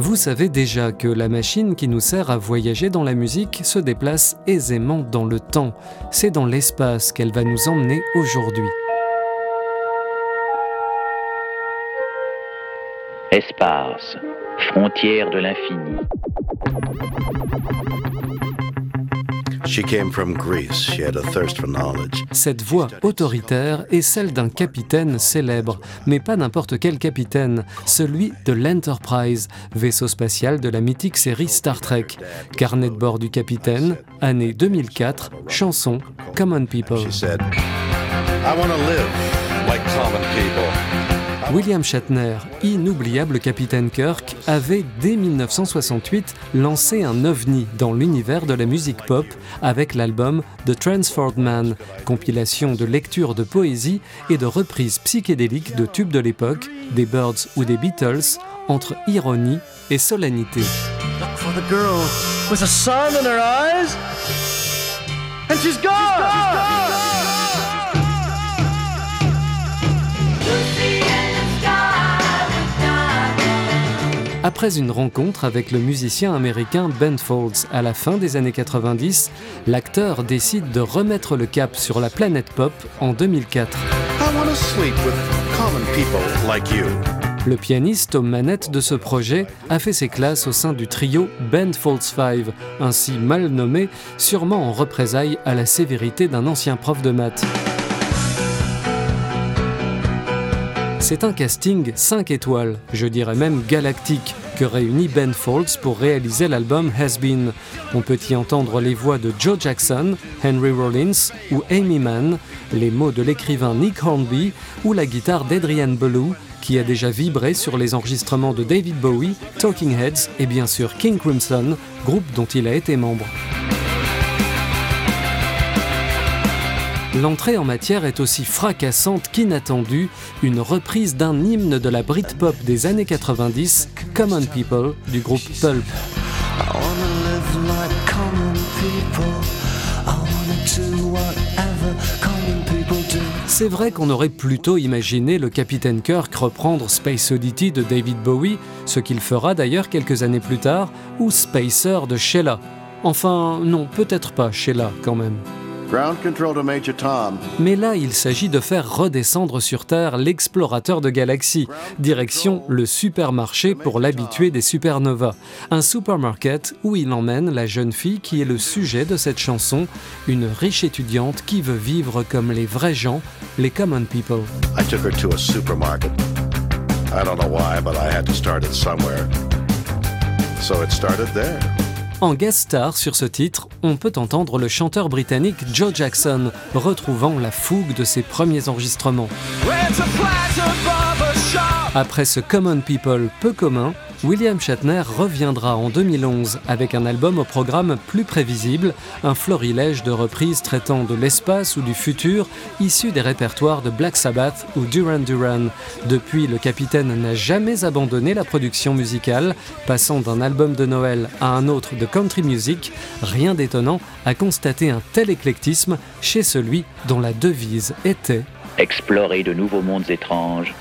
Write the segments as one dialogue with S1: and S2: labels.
S1: Vous savez déjà que la machine qui nous sert à voyager dans la musique se déplace aisément dans le temps. C'est dans l'espace qu'elle va nous emmener aujourd'hui.
S2: Espace, frontière de l'infini.
S1: Cette voix autoritaire est celle d'un capitaine célèbre, mais pas n'importe quel capitaine, celui de l'Enterprise, vaisseau spatial de la mythique série Star Trek. Carnet de bord du capitaine, année 2004, chanson Common People. William Shatner, inoubliable capitaine Kirk, avait dès 1968 lancé un ovni dans l'univers de la musique pop avec l'album The Transformed Man, compilation de lectures de poésie et de reprises psychédéliques de tubes de l'époque, des Birds ou des Beatles, entre ironie et solennité. Après une rencontre avec le musicien américain Ben Folds à la fin des années 90, l'acteur décide de remettre le cap sur la planète pop en 2004. Le pianiste aux manettes de ce projet a fait ses classes au sein du trio Ben Folds 5, ainsi mal nommé, sûrement en représailles à la sévérité d'un ancien prof de maths. C'est un casting 5 étoiles, je dirais même galactique, que réunit Ben Folds pour réaliser l'album Has Been. On peut y entendre les voix de Joe Jackson, Henry Rollins ou Amy Mann, les mots de l'écrivain Nick Hornby ou la guitare d'Adrian Belew, qui a déjà vibré sur les enregistrements de David Bowie, Talking Heads et bien sûr King Crimson, groupe dont il a été membre. L'entrée en matière est aussi fracassante qu'inattendue, une reprise d'un hymne de la Britpop des années 90, Common People, du groupe Pulp. C'est vrai qu'on aurait plutôt imaginé le capitaine Kirk reprendre Space Oddity de David Bowie, ce qu'il fera d'ailleurs quelques années plus tard, ou Spacer de Sheila. Enfin, non, peut-être pas Sheila quand même. Mais là, il s'agit de faire redescendre sur Terre l'explorateur de galaxies, direction le supermarché pour l'habitué des supernovas. Un supermarket où il emmène la jeune fille qui est le sujet de cette chanson, une riche étudiante qui veut vivre comme les vrais gens, les common people. I took her to a supermarket. I don't know why, but I had to start it somewhere. So it started there. En guest star sur ce titre, on peut entendre le chanteur britannique Joe Jackson, retrouvant la fougue de ses premiers enregistrements. Après ce Common People peu commun, William Shatner reviendra en 2011 avec un album au programme plus prévisible, un florilège de reprises traitant de l'espace ou du futur, issus des répertoires de Black Sabbath ou Duran Duran. Depuis, le capitaine n'a jamais abandonné la production musicale, passant d'un album de Noël à un autre de country music, rien d'étonnant à constater un tel éclectisme chez celui dont la devise était
S2: Explorer de nouveaux mondes étranges,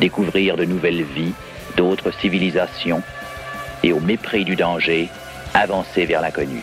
S2: découvrir de nouvelles vies d'autres civilisations et au mépris du danger, avancer vers l'inconnu.